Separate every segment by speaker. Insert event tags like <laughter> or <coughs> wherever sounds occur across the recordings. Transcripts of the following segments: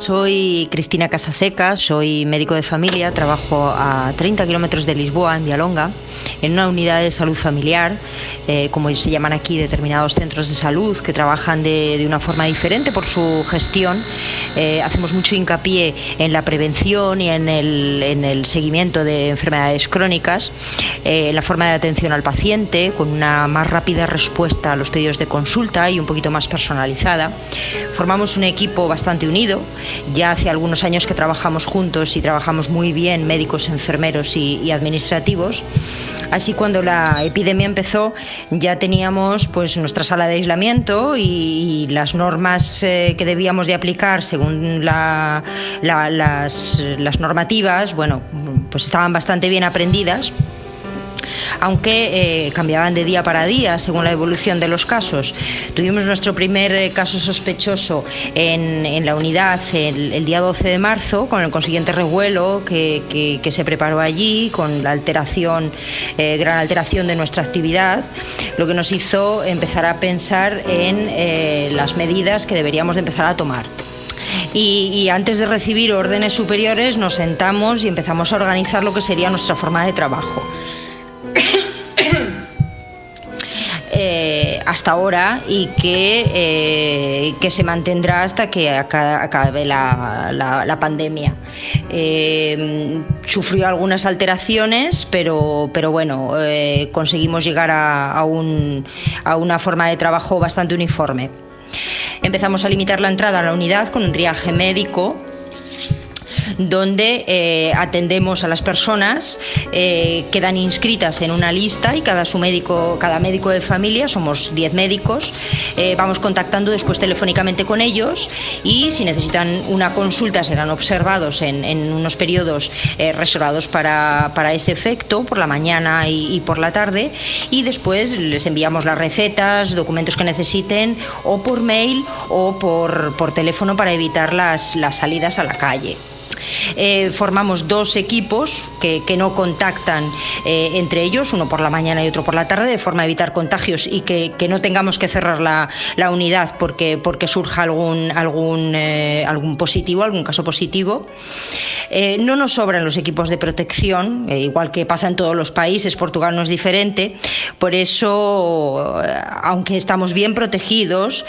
Speaker 1: Soy Cristina Casaseca, soy médico de familia, trabajo a 30 kilómetros de Lisboa, en Vialonga, en una unidad de salud familiar, eh, como se llaman aquí determinados centros de salud, que trabajan de, una forma diferente por su gestión. Eh, hacemos mucho hincapié en la prevención y en el, seguimiento de enfermedades crónicas, eh, en la forma de atención al paciente, con una más rápida respuesta a los pedidos de consulta y un poquito más personalizada. Formamos un equipo bastante unido ya hace algunos años que trabajamos juntos y trabajamos muy bien médicos, enfermeros y, administrativos. Así cuando la epidemia empezó ya teníamos pues nuestra sala de aislamiento y, las normas eh, que debíamos de aplicar las, las normativas, bueno, pues estaban bastante bien aprendidas aunque eh, cambiaban de día para día según la evolución de los casos. Tuvimos nuestro primer eh, caso sospechoso en, la unidad el, día 12 de marzo, con el consiguiente revuelo que, se preparó allí, con la alteración, eh, gran alteración de nuestra actividad, lo que nos hizo empezar a pensar en las medidas que deberíamos de empezar a tomar. Y, antes de recibir órdenes superiores nos sentamos y empezamos a organizar lo que sería nuestra forma de trabajo. <coughs> Eh, hasta ahora y que, eh, que se mantendrá hasta que acabe la, pandemia. Eh, sufrió algunas alteraciones, pero, pero bueno, conseguimos llegar a, a una forma de trabajo bastante uniforme. Empezamos a limitar la entrada a la unidad con un triaje médico donde eh, atendemos a las personas, eh, quedan inscritas en una lista y cada, su médico, cada médico de familia, somos 10 médicos, eh, vamos contactando después telefónicamente con ellos y si necesitan una consulta serán observados en, unos periodos reservados para, para, ese efecto, por la mañana y, por la tarde, y después les enviamos las recetas, documentos que necesiten, o por mail o por, por teléfono para evitar las, las salidas a la calle. Eh, formamos dos equipos que, no contactan eh, entre ellos, uno por la mañana y otro por la tarde, de forma a evitar contagios y que, no tengamos que cerrar la, unidad porque, surja algún, algún, eh, algún positivo, algún caso positivo. no nos sobran los equipos de protección, igual que pasa en todos los países, Portugal no es diferente, por eso, aunque estamos bien protegidos,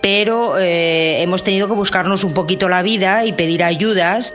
Speaker 1: pero hemos tenido que buscarnos un poquito la vida y pedir ayudas.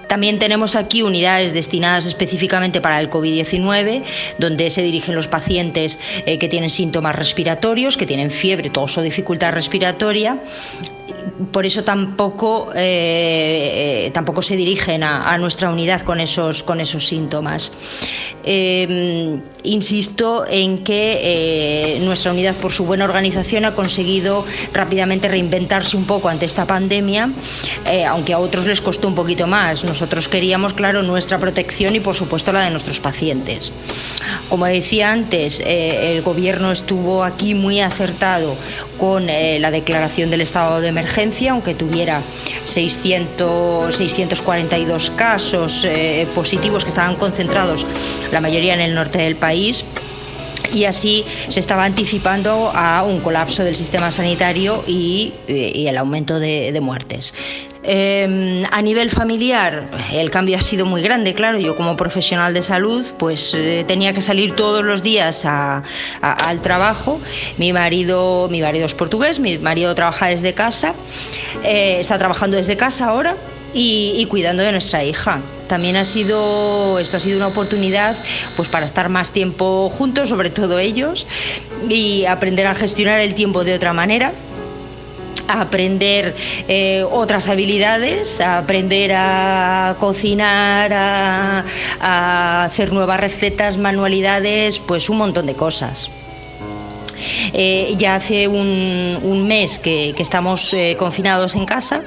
Speaker 1: También tenemos aquí unidades destinadas específicamente para el COVID-19, donde se dirigen los pacientes eh, que tienen síntomas respiratorios, que tienen fiebre, tos o dificultad respiratoria por eso tampoco, eh, eh, tampoco se dirigen a, nuestra unidad con esos, con esos síntomas. Insisto en que nuestra unidad, por su buena organización, ha conseguido rápidamente reinventarse un poco ante esta pandemia, aunque a otros les costó un poquito más. Nosotros queríamos, claro, nuestra protección y, por supuesto, la de nuestros pacientes. Como decía antes, el gobierno estuvo aquí muy acertado con la declaración del estado de emergencia, aunque tuviera 600, 642 casos eh, positivos que estaban concentrados, la mayoría en el norte del país y así se estaba anticipando a un colapso del sistema sanitario y, eh, el aumento de, muertes. Em, a nivel familiar, el cambio ha sido muy grande, claro. Yo como profesional de salud, pues eh, tenía que salir todos los días al trabajo. Mi marido, mi marido es portugués, mi marido trabaja desde casa, eh, está trabajando desde casa ahora y, cuidando de nuestra hija. También ha sido, esto ha sido una oportunidad pues para estar más tiempo juntos, sobre todo ellos, y aprender a gestionar el tiempo de otra manera a aprender eh, otras habilidades, a aprender a cocinar, a hacer nuevas recetas, manualidades, pues un montón de cosas. Eh, ya hace un, mes que, estamos eh, confinados en casa.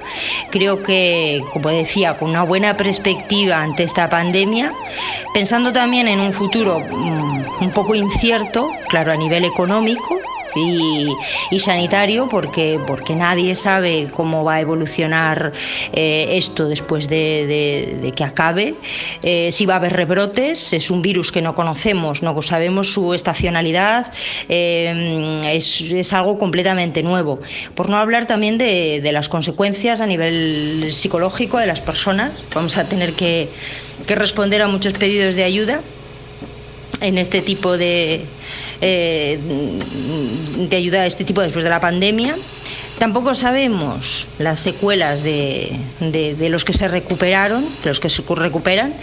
Speaker 1: Creo que, como decía, con una buena perspectiva ante esta pandemia, pensando también en un futuro mm, un poco incierto, claro, a nivel económico, y, sanitario porque, porque nadie sabe cómo va a evolucionar eh, esto después de, que acabe, eh, si va a haber rebrotes, es un virus que no conocemos, no sabemos su estacionalidad, es, algo completamente nuevo. Por no hablar también de, de las consecuencias a nivel psicológico de las personas, vamos a tener que que responder a muchos pedidos de ayuda en este tipo de, eh, de ayuda a este tipo después de la pandemia. Tampoco sabemos las secuelas de, de, los que se recuperaron, de los que se recuperan,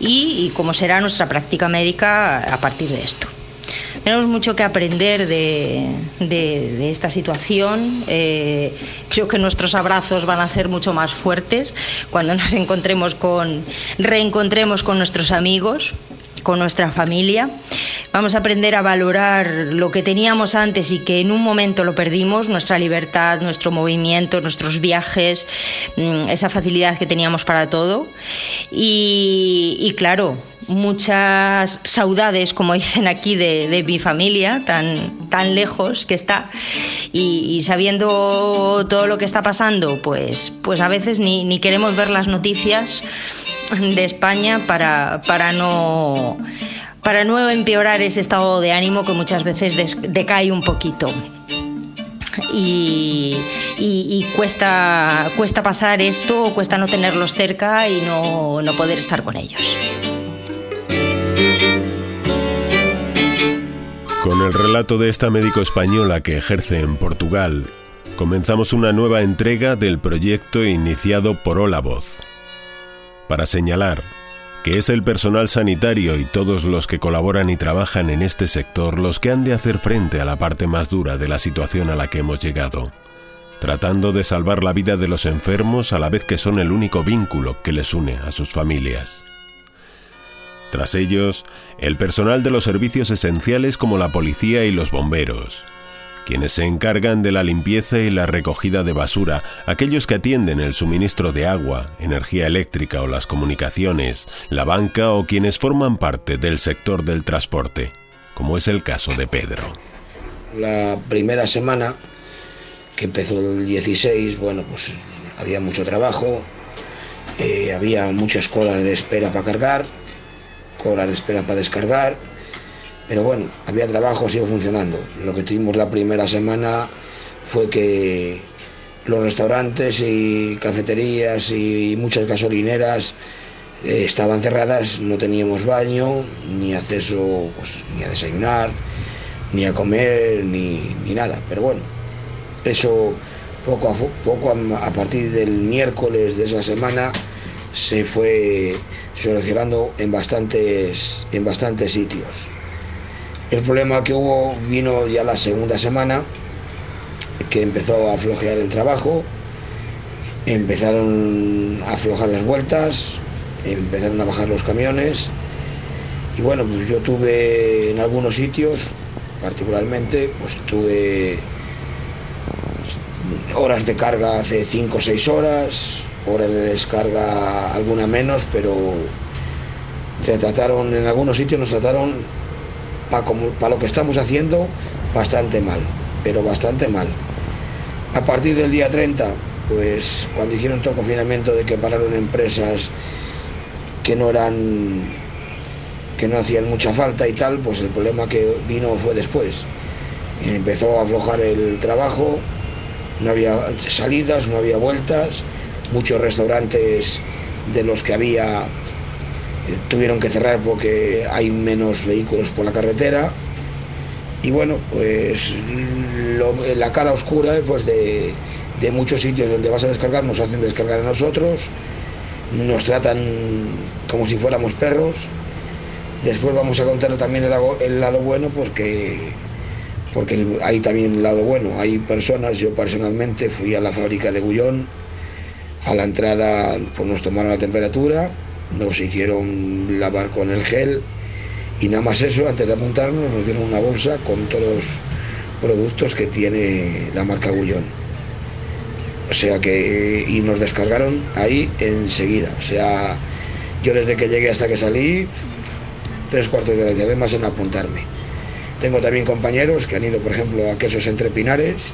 Speaker 1: y cómo será nuestra práctica médica a partir de esto. Tenemos mucho que aprender de, esta situación. Eh, creo que nuestros abrazos van a ser mucho más fuertes cuando nos encontremos con, reencontremos con nuestros amigos, con nuestra familia. Vamos a aprender a valorar lo que teníamos antes y que en un momento lo perdimos, nuestra libertad, nuestro movimiento, nuestros viajes, mm, esa facilidad que teníamos para todo. y claro, muchas saudades, como <laughs> dicen aquí, de, mi familia, tan, tan lejos que está, y, sabiendo todo lo que está pasando, pues, pues a veces ni, queremos ver las noticias de España para, para no para no empeorar ese estado de ánimo que muchas veces decae un poquito. Y, y, cuesta, cuesta pasar esto, cuesta no tenerlos cerca y no, no poder estar con ellos.
Speaker 2: Con el relato de esta médico española que ejerce en Portugal, comenzamos una nueva entrega del proyecto iniciado por Hola Voz. Para señalar que es el personal sanitario y todos los que colaboran y trabajan en este sector los que han de hacer frente a la parte más dura de la situación a la que hemos llegado, tratando de salvar la vida de los enfermos a la vez que son el único vínculo que les une a sus familias. Tras ellos, el personal de los servicios esenciales como la policía y los bomberos, quienes se encargan de la limpieza y la recogida de basura, aquellos que atienden el suministro de agua, energía eléctrica o las comunicaciones, la banca o quienes forman parte del sector del transporte, como es el caso de Pedro.
Speaker 3: La primera semana, que empezó el 16, bueno, pues había mucho trabajo, eh, había muchas colas de espera para cargar, horas de espera para descargar, pero bueno, había trabajo, sigo funcionando. Lo que tuvimos la primera semana fue que los restaurantes y cafeterías y muchas gasolineras eh, estaban cerradas, no teníamos baño, ni acceso pues, ni a desayunar, ni a comer, ni, nada. Pero bueno, eso poco a poco a partir del miércoles de esa semana se fue solucionando en bastantes, en bastantes sitios. El problema que hubo vino ya la segunda semana, que empezó a flojear el trabajo, empezaron a aflojar las vueltas, empezaron a bajar los camiones y bueno, pues yo tuve en algunos sitios, particularmente, pues tuve horas de carga hace 5 o 6 horas, horas de descarga alguna menos, pero se trataron, en algunos sitios nos trataron para lo que estamos haciendo bastante mal, pero bastante mal. A partir del día 30, pues cuando hicieron todo el confinamiento de que pararon empresas que no eran que no hacían mucha falta y tal, pues el problema que vino fue después. Empezó a aflojar el trabajo, no había salidas, no había vueltas, muchos restaurantes de los que había tuvieron que cerrar porque hay menos vehículos por la carretera. Y bueno pues la cara oscura pues de, de, muchos sitios donde vas a descargar nos hacen descargar a nosotros. Nos tratan como si fuéramos perros. Después vamos a contar también el lado, bueno porque porque hay también el lado bueno. Hay personas yo personalmente fui a la fábrica de Gullón a la entrada pues nos tomaron la temperatura, nos hicieron lavar con el gel y nada más eso, antes de apuntarnos nos dieron una bolsa con todos los productos que tiene la marca Gullón. O sea que, y nos descargaron ahí enseguida. O sea, yo desde que llegué hasta que salí, tres cuartos de hora, y además en apuntarme. Tengo también compañeros que han ido, por ejemplo, a quesos entre pinares,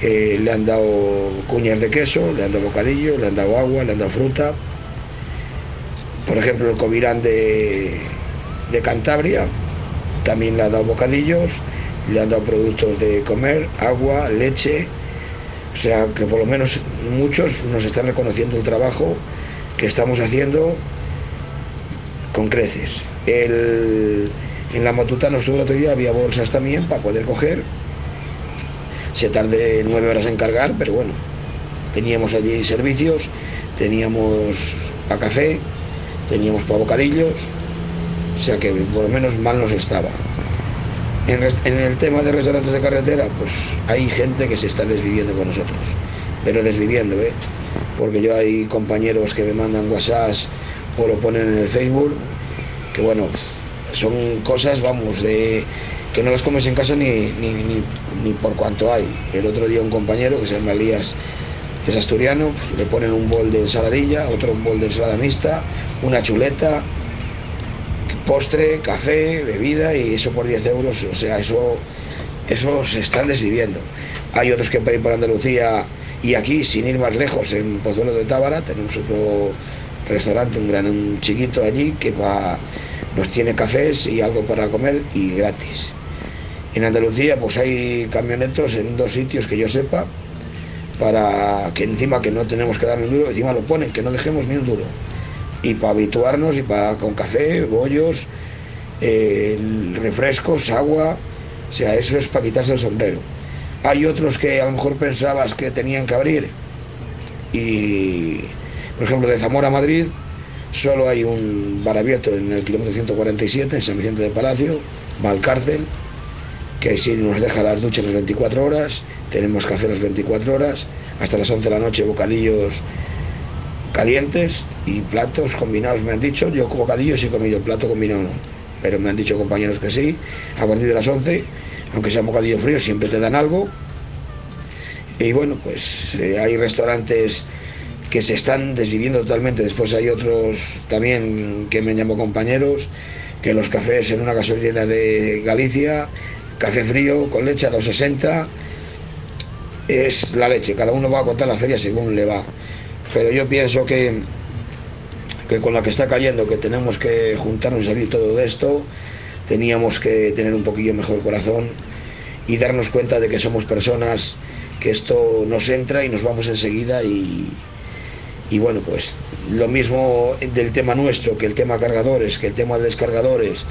Speaker 3: eh, le han dado cuñas de queso, le han dado bocadillo, le han dado agua, le han dado fruta. Por ejemplo, el Covirán de, Cantabria también le ha dado bocadillos, le han dado productos de comer, agua, leche. O sea que por lo menos muchos nos están reconociendo el trabajo que estamos haciendo con creces. En la Matutana estuvo el otro día, había bolsas también para poder coger. Se tarde nueve horas en cargar, pero bueno, teníamos allí servicios, teníamos para café, teníamos para bocadillos, o sea que por lo menos mal nos estaba. En, el tema de restaurantes de carretera, pues hay gente que se está desviviendo con nosotros, pero desviviendo, ¿eh? Porque yo hay compañeros que me mandan WhatsApp o lo ponen en el Facebook, que bueno, son cosas, vamos, de que no las comes en casa ni, ni, ni, por cuanto hay. El otro día un compañero que se llama Elías, es asturiano, pues, le ponen un bol de ensaladilla, otro un bol de ensalada mixta, una chuleta, postre, café, bebida y eso por 10 euros, o sea, eso, eso se están desviviendo. Hay otros que ir por Andalucía y aquí, sin ir más lejos, en Pozuelo de Tábara, tenemos otro restaurante, un gran un chiquito allí, que va, nos tiene cafés y algo para comer y gratis. En Andalucía pues hay camionetos en dos sitios que yo sepa, para que encima que no tenemos que darle un duro, encima lo ponen, que no dejemos ni un duro y para habituarnos y para con café, bollos, eh, refrescos, agua, o sea, eso es para quitarse el sombrero. Hay otros que a lo mejor pensabas que tenían que abrir y, por ejemplo, de Zamora a Madrid solo hay un bar abierto en el kilómetro 147, en San Vicente de Palacio, va que si nos deja las duchas las 24 horas, tenemos café las 24 horas, hasta las 11 de la noche bocadillos calientes y platos combinados, me han dicho. Yo como bocadillo sí he comido, plato combinado no. Pero me han dicho compañeros que sí. A partir de las 11, aunque sea bocadillo frío, siempre te dan algo. Y bueno, pues eh, hay restaurantes que se están desviviendo totalmente. Después hay otros también que me llamo compañeros, que los cafés en una gasolina de Galicia, café frío con leche a 2,60, es la leche. Cada uno va a contar la feria según le va. Pero yo pienso que, que con la que está cayendo, que tenemos que juntarnos y salir todo de esto, teníamos que tener un poquillo mejor corazón y darnos cuenta de que somos personas que esto nos entra y nos vamos enseguida y, y bueno, pues lo mismo del tema nuestro, que el tema cargadores, que el tema de descargadores,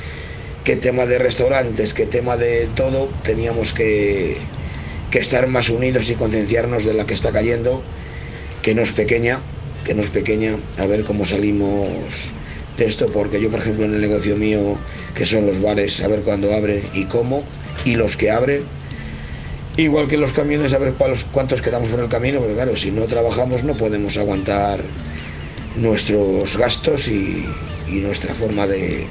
Speaker 3: el tema de restaurantes, el tema de todo, teníamos que, que estar más unidos y concienciarnos de la que está cayendo que no es pequeña, que no es pequeña, a ver cómo salimos de esto, porque yo, por ejemplo, en el negocio mío, que son los bares, a ver cuándo abren y cómo, y los que abren, igual que los camiones, a ver cuántos quedamos por el camino, porque claro, si no trabajamos no podemos aguantar nuestros gastos y nuestra forma de...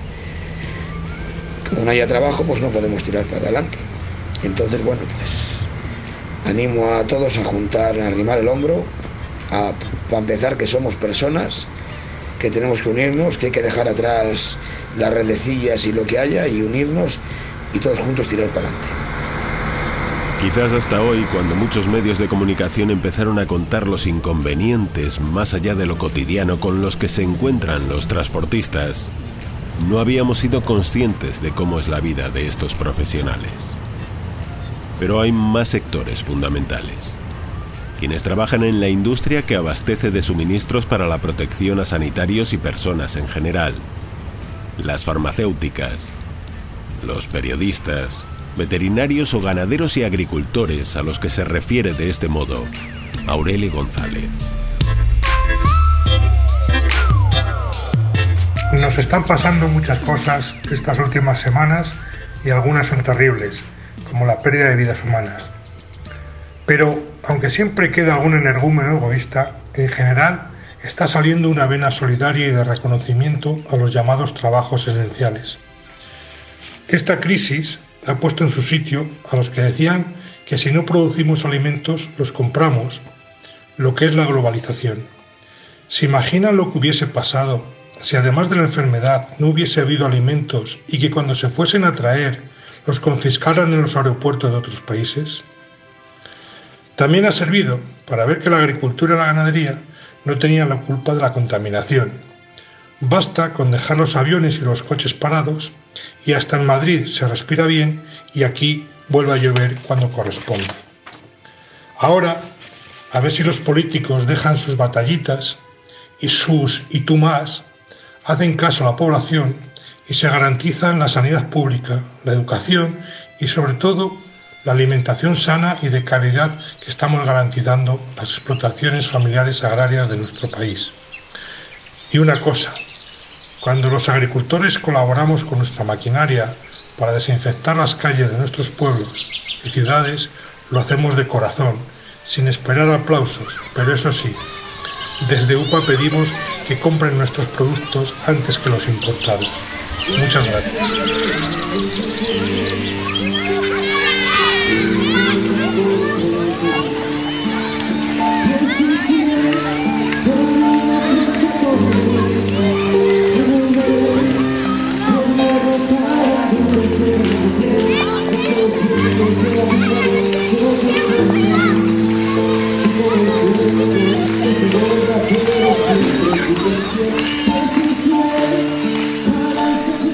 Speaker 3: No haya trabajo, pues no podemos tirar para adelante. Entonces, bueno, pues animo a todos a juntar, a arrimar el hombro a, empezar que somos personas, que tenemos que unirnos, que hay que dejar atrás las redecillas y lo que haya y unirnos y todos juntos tirar para adelante.
Speaker 2: Quizás hasta hoy, cuando muchos medios de comunicación empezaron a contar los inconvenientes más allá de lo cotidiano con los que se encuentran los transportistas, no habíamos sido conscientes de cómo es la vida de estos profesionales. Pero hay más sectores fundamentales quienes trabajan en la industria que abastece de suministros para la protección a sanitarios y personas en general, las farmacéuticas, los periodistas, veterinarios o ganaderos y agricultores a los que se refiere de este modo Aurelio González.
Speaker 4: Nos están pasando muchas cosas estas últimas semanas y algunas son terribles, como la pérdida de vidas humanas. Pero aunque siempre queda algún energúmeno egoísta, en general está saliendo una vena solidaria y de reconocimiento a los llamados trabajos esenciales. Esta crisis ha puesto en su sitio a los que decían que si no producimos alimentos los compramos, lo que es la globalización. ¿Se imaginan lo que hubiese pasado si además de la enfermedad no hubiese habido alimentos y que cuando se fuesen a traer los confiscaran en los aeropuertos de otros países? También ha servido para ver que la agricultura y la ganadería no tenían la culpa de la contaminación. Basta con dejar los aviones y los coches parados y hasta en Madrid se respira bien y aquí vuelve a llover cuando corresponde. Ahora, a ver si los políticos dejan sus batallitas y sus y tú más, hacen caso a la población y se garantizan la sanidad pública, la educación y sobre todo la alimentación sana y de calidad que estamos garantizando las explotaciones familiares agrarias de nuestro país. Y una cosa, cuando los agricultores colaboramos con nuestra maquinaria para desinfectar las calles de nuestros pueblos y ciudades, lo hacemos de corazón, sin esperar aplausos, pero eso sí, desde UPA pedimos que compren nuestros productos antes que los importados. Muchas gracias.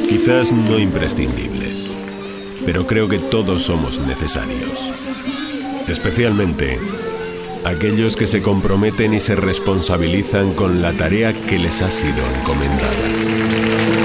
Speaker 2: Quizás no imprescindibles, pero creo que todos somos necesarios. Especialmente aquellos que se comprometen y se responsabilizan con la tarea que les ha sido encomendada.